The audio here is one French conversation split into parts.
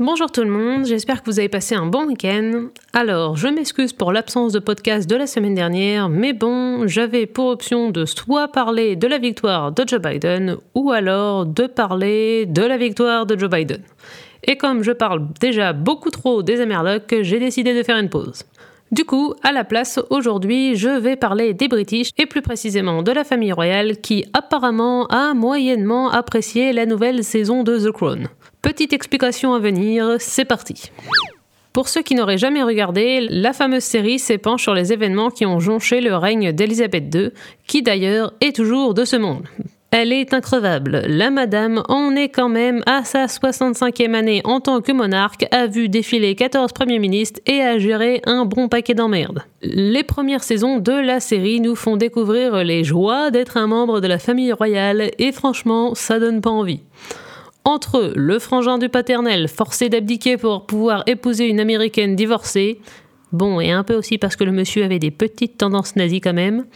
Bonjour tout le monde, j'espère que vous avez passé un bon week-end. Alors, je m'excuse pour l'absence de podcast de la semaine dernière, mais bon, j'avais pour option de soit parler de la victoire de Joe Biden, ou alors de parler de la victoire de Joe Biden. Et comme je parle déjà beaucoup trop des Amerlocs, j'ai décidé de faire une pause. Du coup, à la place, aujourd'hui, je vais parler des British et plus précisément de la famille royale qui apparemment a moyennement apprécié la nouvelle saison de The Crown. Petite explication à venir, c'est parti. Pour ceux qui n'auraient jamais regardé, la fameuse série s'épanche sur les événements qui ont jonché le règne d'Elisabeth II, qui d'ailleurs est toujours de ce monde. Elle est increvable. La madame en est quand même à sa 65e année en tant que monarque, a vu défiler 14 premiers ministres et a géré un bon paquet d'emmerdes. Les premières saisons de la série nous font découvrir les joies d'être un membre de la famille royale et franchement, ça donne pas envie. Entre le frangin du paternel, forcé d'abdiquer pour pouvoir épouser une américaine divorcée, Bon, et un peu aussi parce que le monsieur avait des petites tendances nazies quand même.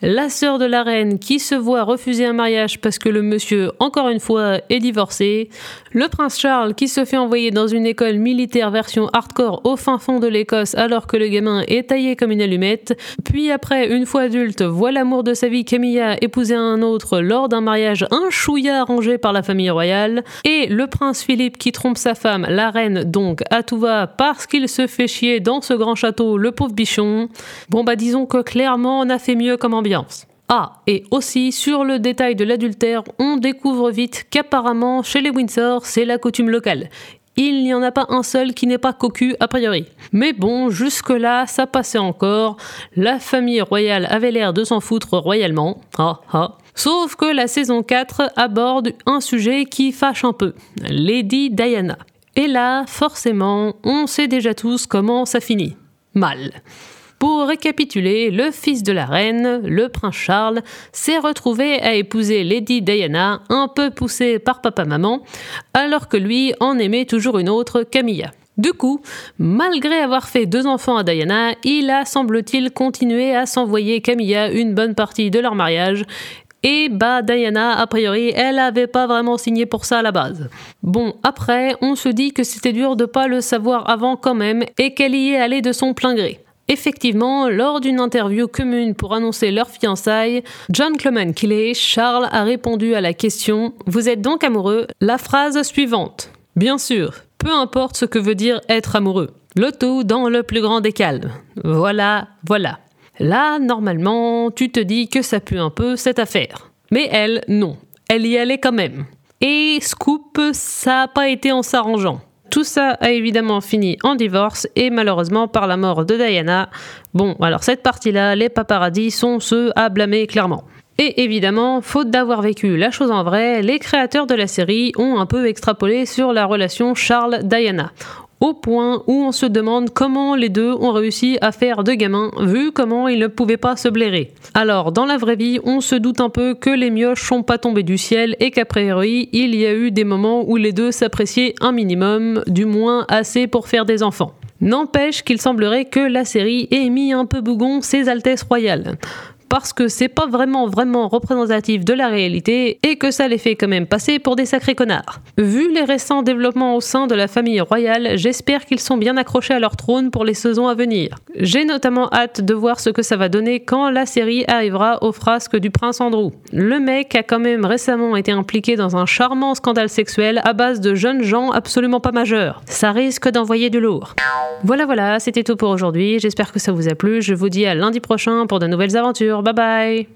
La sœur de la reine qui se voit refuser un mariage parce que le monsieur, encore une fois, est divorcé. Le prince Charles qui se fait envoyer dans une école militaire version hardcore au fin fond de l'Écosse alors que le gamin est taillé comme une allumette. Puis après, une fois adulte, voit l'amour de sa vie Camilla épouser un autre lors d'un mariage un chouïa arrangé par la famille royale. Et le prince Philippe qui trompe sa femme, la reine donc, à tout va parce qu'il se fait chier dans ce grand le pauvre bichon. Bon bah disons que clairement on a fait mieux comme ambiance. Ah, et aussi sur le détail de l'adultère, on découvre vite qu'apparemment chez les Windsor, c'est la coutume locale. Il n'y en a pas un seul qui n'est pas cocu a priori. Mais bon, jusque-là, ça passait encore. La famille royale avait l'air de s'en foutre royalement. Ah ah. Sauf que la saison 4 aborde un sujet qui fâche un peu. Lady Diana. Et là, forcément, on sait déjà tous comment ça finit mal. Pour récapituler, le fils de la reine, le prince Charles, s'est retrouvé à épouser Lady Diana, un peu poussé par papa-maman, alors que lui en aimait toujours une autre, Camilla. Du coup, malgré avoir fait deux enfants à Diana, il a, semble-t-il, continué à s'envoyer Camilla une bonne partie de leur mariage, et bah Diana, a priori, elle avait pas vraiment signé pour ça à la base. Bon, après, on se dit que c'était dur de pas le savoir avant quand même et qu'elle y est allée de son plein gré. Effectivement, lors d'une interview commune pour annoncer leur fiançailles, John Clement Killey, Charles a répondu à la question Vous êtes donc amoureux? La phrase suivante Bien sûr, peu importe ce que veut dire être amoureux. Le tout dans le plus grand des calmes. Voilà, voilà. Là, normalement, tu te dis que ça pue un peu cette affaire. Mais elle, non. Elle y allait quand même. Et scoop, ça n'a pas été en s'arrangeant. Tout ça a évidemment fini en divorce et malheureusement par la mort de Diana. Bon, alors cette partie-là, les paparazzis sont ceux à blâmer clairement. Et évidemment, faute d'avoir vécu la chose en vrai, les créateurs de la série ont un peu extrapolé sur la relation Charles-Diana au point où on se demande comment les deux ont réussi à faire de gamins, vu comment ils ne pouvaient pas se blairer. Alors, dans la vraie vie, on se doute un peu que les mioches sont pas tombés du ciel et qu'a priori, il y a eu des moments où les deux s'appréciaient un minimum, du moins assez pour faire des enfants. N'empêche qu'il semblerait que la série ait mis un peu bougon ses Altesses royales parce que c'est pas vraiment vraiment représentatif de la réalité et que ça les fait quand même passer pour des sacrés connards. Vu les récents développements au sein de la famille royale, j'espère qu'ils sont bien accrochés à leur trône pour les saisons à venir. J'ai notamment hâte de voir ce que ça va donner quand la série arrivera aux frasques du prince Andrew. Le mec a quand même récemment été impliqué dans un charmant scandale sexuel à base de jeunes gens absolument pas majeurs. Ça risque d'envoyer du lourd. Voilà voilà, c'était tout pour aujourd'hui, j'espère que ça vous a plu, je vous dis à lundi prochain pour de nouvelles aventures. Bye bye.